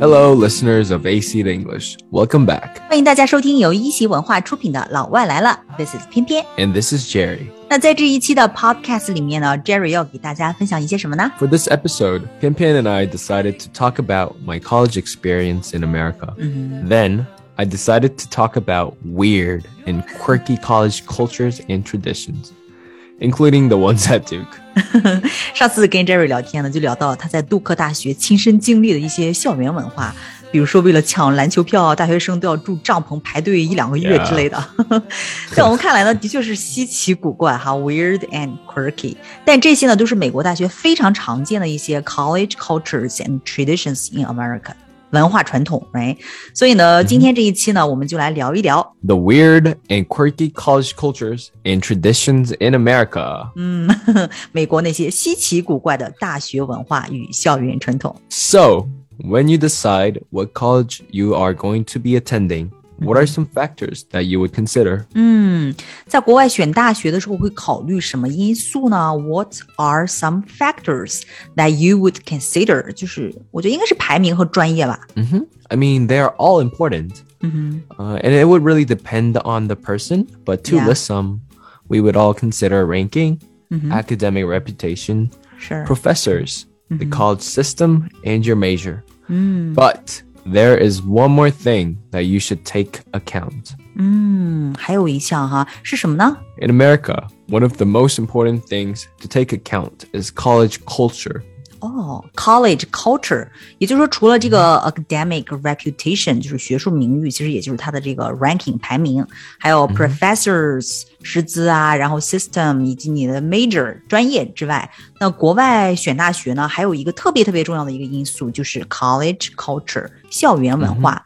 Hello, listeners of AC English, welcome back. 欢迎大家收听由一席文化出品的《老外来了》，This is 翩翩，and this is Jerry. 那在这一期的 podcast 里面呢，Jerry 要给大家分享一些什么呢？For this episode, Pian Pian and I decided to talk about my college experience in America. -hmm. Then I decided to talk about weird and quirky college cultures and traditions. Including the ones at Duke. 上次跟 Jerry 聊天呢，就聊到他在杜克大学亲身经历的一些校园文化，比如说为了抢篮球票，大学生都要住帐篷排队一两个月之类的。在我们看来呢，的确是稀奇古怪哈，weird and quirky。但这些呢，都是美国大学非常常见的一些 college cultures and traditions in America 文化传统，right？所以呢，今天这一期呢，我们就来聊一聊 The weird and quirky college cultures and traditions in America. 美国那些稀奇古怪的大学文化与校园传统。 So, when you decide what college you are going to be attending, what are some factors that you would consider? 嗯，在国外选大学的时候会考虑什么因素呢？What are some factors that you would consider？就是我觉得应该是排名和专业吧。 I mean, they are all important. Uh, and it would really depend on the person, but to Yeah. list some, we would all consider ranking, academic reputation, 是 professors, the college system, and your major. But there is one more thing that you should take account. 嗯，还有一项哈是什么呢？ In America, one of the most important things to take account is college culture. 哦、c o l l e g e culture，也就是说，除了这个 academic reputation，就是学术名誉，其实也就是它的这个 ranking 排名，还有 professors 嗯。师资啊，然后 system 以及你的 major 专业之外，那国外选大学呢，还有一个特别特别重要的一个因素，就是 college culture 校园文化。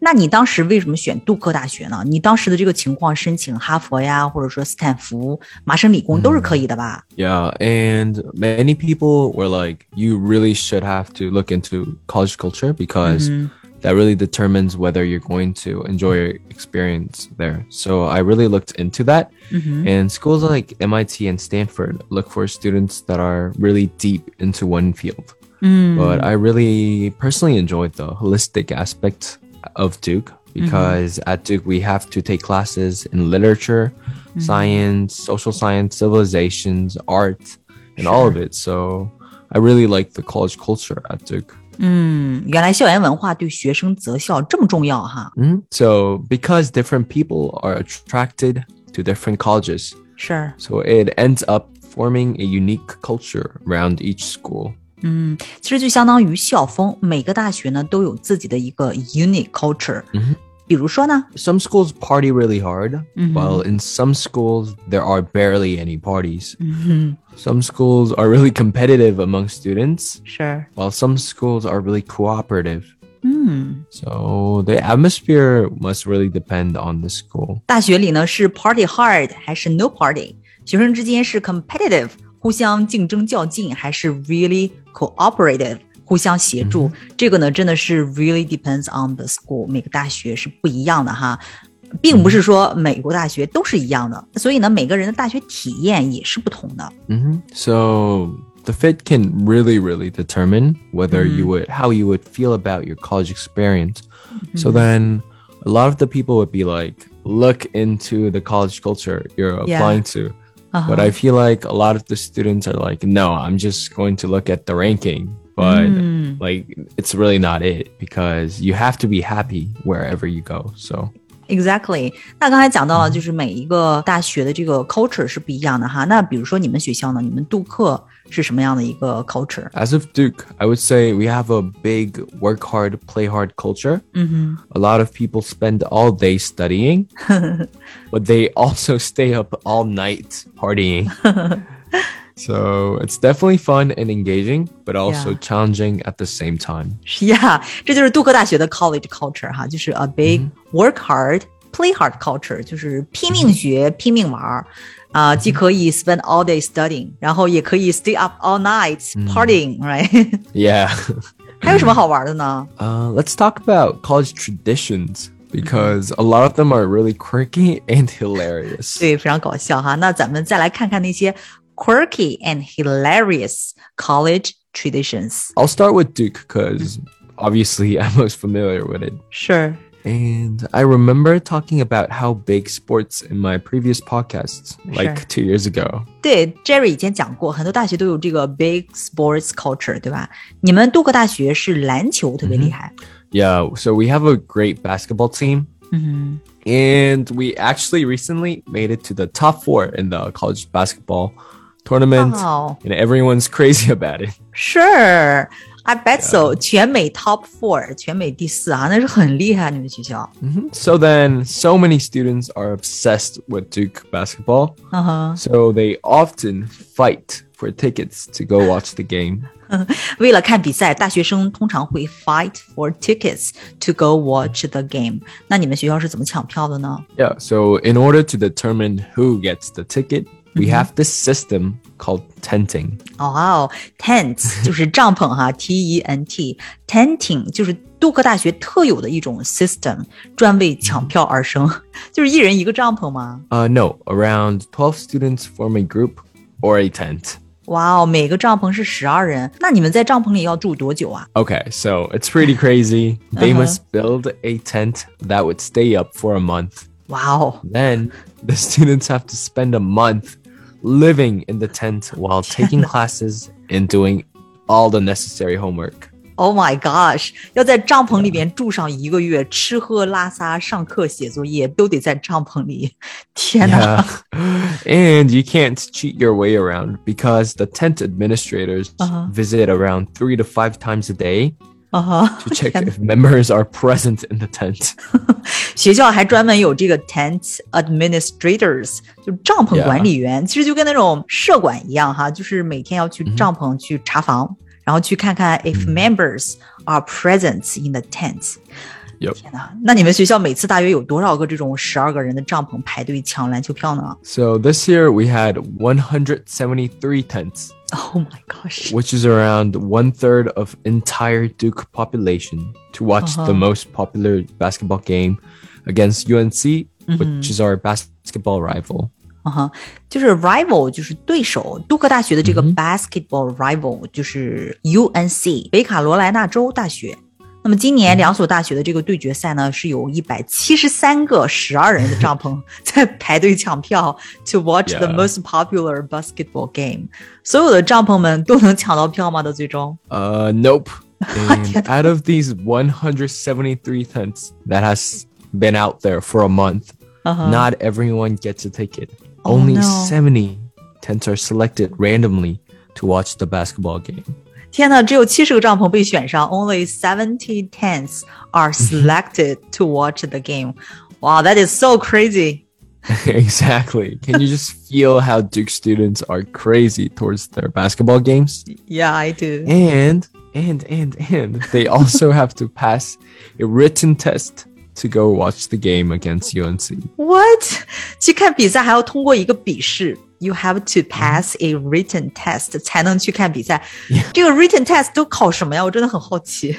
那你当时为什么选杜克大学呢？你当时的这个情况，申请哈佛呀，或者说斯坦福、麻省理工都是可以的吧？Yeah, and many people were like, you really should have to look into college culture because that really determines whether you're going to enjoy your experience there. So I really looked into that. Mm-hmm. And schools like MIT and Stanford look for students that are really deep into one field. Mm. But I really personally enjoyed the holistic aspect of Duke because mm-hmm. at Duke we have to take classes in literature, mm-hmm. science, social science, civilizations, art, and all of it. So I really like the college culture at Duke. 嗯，原来校园文化对学生择校这么重要哈。Mhm. So because different people are attracted to different colleges, 是，so it ends up forming a unique culture around each school. 嗯其实就相当于校风，每个大学呢都有自己的一个 unique culture。比如说呢， Some schools party really hard, while in some schools there are barely any parties. Some schools are really competitive among students, 是， while some schools are really cooperative. So the atmosphere must really depend on the school. 大学里呢是 party hard 还是 no party？学生之间是 competitive 互相竞争较劲，还是 really cooperative 互相协助？这个呢真的是 really depends on the school，每个大学是不一样的哈。并不是说美国大学都是一样的，所以呢，每个人的大学体验也是不同的。 hmm So the fit can really, really determine whether you would, how you would feel about your college experience. So then a lot of the people would be like, look into the college culture you're Yeah. applying to. But I feel like a lot of the students are like, no, I'm just going to look at the ranking. But like, it's really not it because you have to be happy wherever you go. So Exactly。那刚才讲到了，就是每一个大学的这个 culture 是不一样的哈。那比如说你们学校呢，你们杜克是什么样的一个 culture？ As of Duke, I would say we have a big work hard, play hard culture. A lot of people spend all day studying, but they also stay up all night partying. so it's definitely fun and engaging, but also Yeah. challenging at the same time. 是呀，这就是杜克大学的 college culture 哈，就是 a big work hard, play hard culture，就是拼命学、拼命玩儿。啊、既可以 spend all day studying，然后也可以 stay up all night partying，right？、 Yeah. 还有什么好玩的呢？ Uh, let's talk about college traditions because a lot of them are really quirky and hilarious. 对，非常搞笑哈。那咱们再来看看那些 quirky and hilarious college traditions。 I'll start with Duke because obviously I'm most familiar with it. Sure. And I remember talking about how big sports in my previous podcasts, like Sure. two years ago. 对，Jerry 以前讲过，很多大学都有这个 big sports culture，对吧？你们杜克大学是篮球特别厉害。 Yeah, so we have a great basketball team. 嗯 And we actually recently made it to the top four in the college basketball tournament. Wow. And everyone's crazy about it. ，Sure。I bet so，全美 top four，全美第四啊，那是很厉害，你们学校。 So then, so many students are obsessed with Duke basketball. 嗯哼， So they often fight for tickets to go watch the game. 为了看比赛，大学生通常会 fight for tickets to go watch the game。那你们学校是怎么抢票的呢？ Yeah, so in order to determine who gets the ticket, we have this system called tenting. 哦、t e n t 就是帐篷哈，T E N T，tenting 就是杜克大学特有的一种 system，专为抢票而生，就是一人一个帐篷吗？ Uh, no, around 12 students form a group or a tent. 哇哦，每个帐篷是十二人，那你们在帐篷里要住多久啊？ Okay, so it's pretty crazy. They Uh-huh. must build a tent that would stay up for a month. 哇哦， Then the students have to spend a month living in the tent while taking classes and doing all the necessary homework. Oh my gosh！要在帐篷里边住上一个月，吃喝拉撒、上课、写作业都得在帐篷里。天哪！ Yeah. and you can't cheat your way around because the tent administrators Uh-huh. visit around three to five times a day 啊哈 to check if members are present in the tent. 学校还专门有这个 tent administrators，就帐篷管理员其实就跟那种社管一样哈，就是每天要去帐篷去查房，然后去看看 if members are present in the tent。 Yep. 天哪！那你们学校每次大约有多少个这种十二个人的帐篷排队抢篮球票呢 So this year we had 173 tents, ？Oh my gosh！ which is around one third of entire Duke population to watch the most popular basketball game against UNC, which is our basketball rival. 嗯哼，就是 rival 就是对手，杜克大学的这个 basketball rival 就是 UNC 北卡罗来纳州大学。 那么今年两所大学的这个对决赛呢，是有一百七十三个十二人的帐篷在排队抢票 to watch the Yeah. most popular basketball game。所有的帐篷们都能抢到票吗？到最终？ Uh, nope. And out of these 173 tents that has been out there for a month, not everyone gets a ticket. Oh, Only no. 70 tents are selected randomly to watch the basketball game. 天呐，只有七十个帐篷被选上，only seventy tents are selected to watch the game。Wow, that is so crazy. exactly. Can you just feel how Duke students are crazy towards their basketball games? Yeah, I do. And and and and they also have to pass a written test to go watch the game against UNC. What？去看比赛还要通过一个笔试 ，you have to pass a written test 才能去看比赛。这个 written test 都考什么呀？我真的很好奇。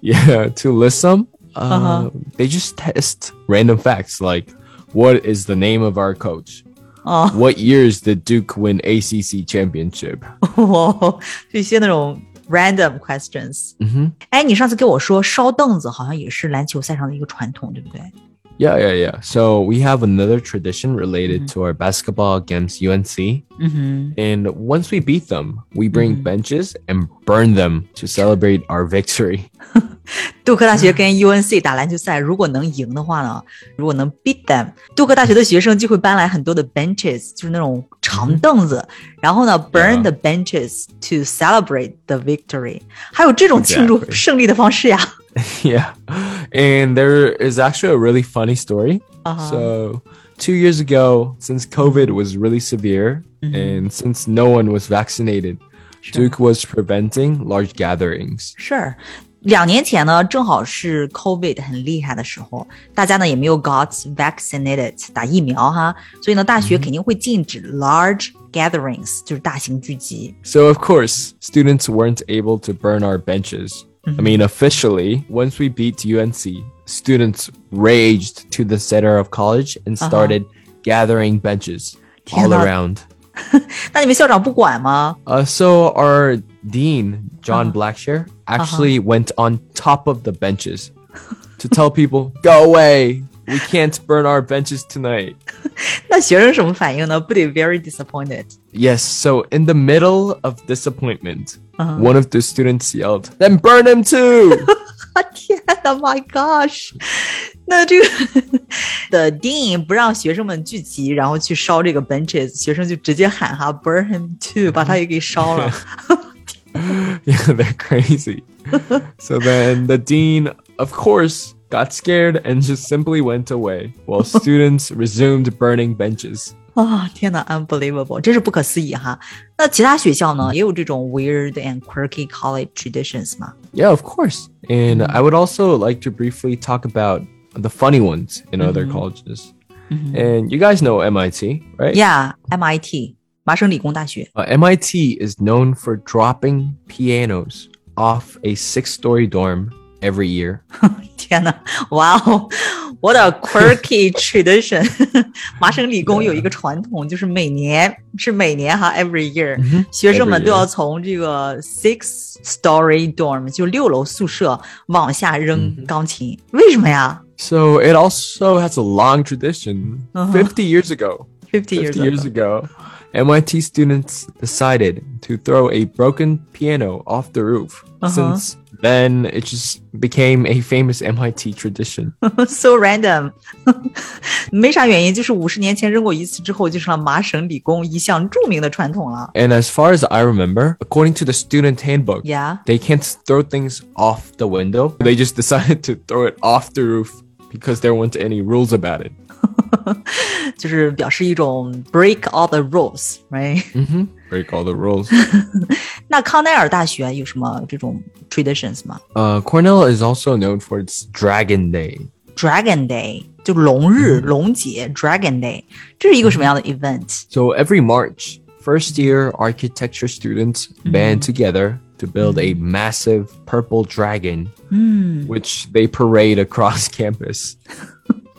Yeah, to list some, uh, Uh-huh. they just test random facts like what is the name of our coach? Oh. What years did Duke win ACC championship? 哇，这些那种 random questions。嗯哼。哎，你上次跟我说烧凳子好像也是篮球赛上的一个传统，对不对？ Yeah, yeah, yeah. So we have another tradition related to our basketball against UNC. And once we beat them, we bring benches and burn them to celebrate our victory. 杜克大学跟 UNC 打篮球赛，如果能赢的话呢，如果能 beat them，杜克大学的学生就会搬来很多的 benches，就是那种长凳子，然后呢 burn the benches to celebrate the victory，还有这种庆祝 Exactly. 胜利的方式呀。 yeah. And there is actually a really funny story. Uh-huh. So, two years ago, since COVID was really severe and since no one was vaccinated, Duke was preventing large gatherings. 是，两年前呢，正好是 COVID 很厉害的时候，大家呢也没有 got vaccinated 打疫苗哈，所以呢，大学肯定会禁止 large gatherings，就是大型聚集。 So, of course, students weren't able to burn our benches. I mean, officially, once we beat UNC, students raged to the center of college and started gathering benches all天哪。 around. 那你们校长不管吗？ Uh, so our dean, John Blackshear, actually went on top of the benches to tell people, "Go away! We can't burn our benches tonight." 那学生什么反应呢？不得 very disappointed。 Yes. So in the middle of disappointment, one of the students yelled, "Then burn him too!" 啊天呐，My gosh！那这个的 dean 不让学生们聚集，然后去烧这个 benches，学生就直接喊哈 burn him too，把他也给烧了。 yeah, they're crazy. so then the dean, of course, got scared and just simply went away while students resumed burning benches. 啊、天呐，unbelievable，真是不可思议哈。那其他学校呢，也有这种 weird and quirky college traditions 吗 Yeah, of course. And I would also like to briefly talk about the funny ones in other colleges. And you guys know MIT, right? ？Yeah，MIT 麻省理工大学。 Uh, MIT is known for dropping pianos off a six story dorm every year. 天呐，哇哦，What a quirky tradition！麻省理工有一个传统，就是每年是每年哈，every year，、学生们 every 都要 year 从这个 six story dorm 就六楼宿舍往下扔钢琴，为什么呀 So it also has a long tradition. 50 years ago, ？Fifty years Fifty years ago. ago, MIT students decided to throw a broken piano off the roof. Since then, it just became a famous MIT tradition. so random，没啥原因，就是五十年前扔过一次之后，就成了麻省理工一项着名的传统了。 And as far as I remember, according to the student handbook, Yeah. they can't throw things off the window. They just decided to throw it off the roof because there weren't any rules about it. 就是表示一种 break all the rules，right？ Break all the rules. 那康奈尔大学有什么这种 traditions 吗 uh, Cornell is also known for its Dragon Day. ？Dragon Day 就龙日、龙节，Dragon Day，这是一个什么样的 event？ So every March, first year architecture students band together to build a massive purple dragon, which they parade across campus.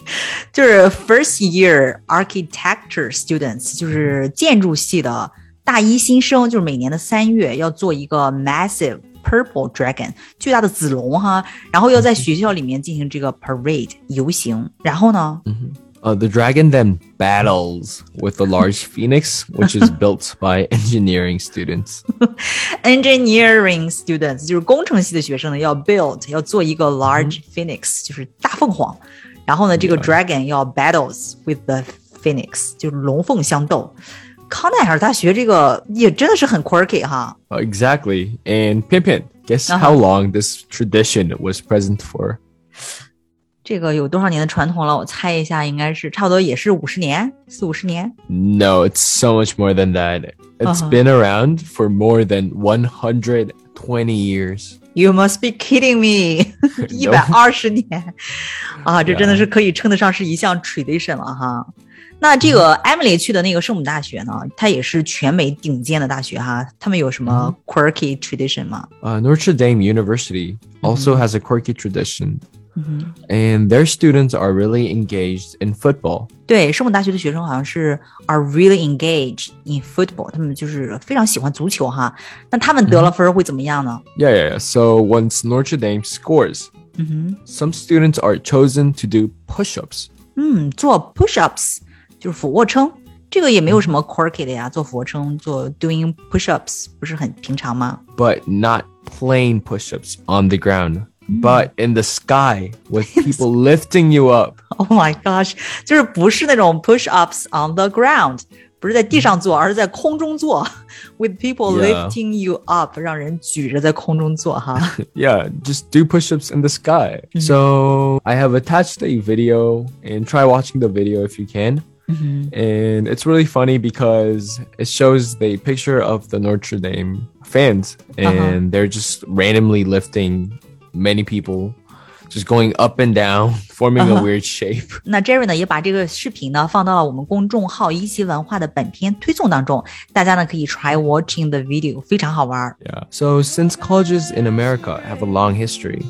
就是 first year architecture students，就是建筑系的大一新生，就是每年的三月要做一个 massive purple dragon 巨大的紫龙哈，然后要在学校里面进行这个 parade 游行，然后呢， Uh, the dragon then battles with the large phoenix, which is built by engineering students. engineering students 就是工程系的学生呢，要 build 要做一个 large phoenix，就是大凤凰。 然后呢，这个 dragon 要 battles with the phoenix，就是龙凤相斗。康奈尔大学这个也真的是很 quirky 哈。Uh, exactly. And Pian Pian, guess how long this tradition was present for? 这个有多少年的传统了？我猜一下，应该是差不多也是五十年，四五十年。 No, it's so much more than that. It's Uh-huh. been around for more than 120 years. You must be kidding me！一百二十年啊，这真的是可以称得上是一项 tradition 了哈。那这个 Emily 去的那个圣母大学呢，它也是全美顶尖的大学哈。他们有什么 quirky tradition 吗？ Uh, Notre Dame University also has a quirky tradition, and their students are really engaged in football. 对，圣母大学的学生好像是 are really engaged in football，他们就是非常喜欢足球哈。那他们得了分儿会怎么样呢？ Yeah, yeah, yeah. So once Notre Dame scores, some students are chosen to do push ups. 嗯，做 push ups 就是俯卧撑，这个也没有什么 quirky 的呀。做俯卧撑，做 doing push ups 不是很平常吗？ but not plain push-ups on the ground, but in the sky with people lifting you up. Oh my gosh，就是不是那种 push ups on the ground，不是在地上做，而是在空中做，with people Yeah. lifting you up，让人举着在空中做哈。 Yeah, just do push-ups in the sky. So I have attached a video and try watching the video if you can. And it's really funny because it shows the picture of the Notre Dame fans and they're just randomly lifting many people just going up and down forming a weird shape. 那 Jerry 呢也把这个视频呢放到了我们公众号一席文化的本片推送当中，大家呢可以 try watching the video，非常好玩。 Yeah. So since colleges in America have a long history,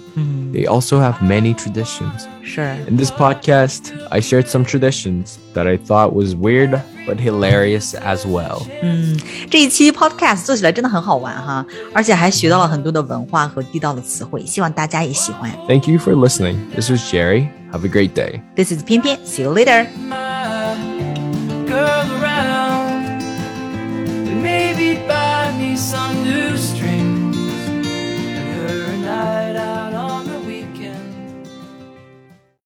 they also have many traditions. 是 In this podcast, I shared some traditions that I thought was weird but hilarious as well. 这一期 podcast 做起来真的很好玩哈，而且还学到了很多的文化和地道的词汇，希望大家也喜欢。 Thank you for listening. This was Jerry. Have a great day. This is 翩翩，see you later。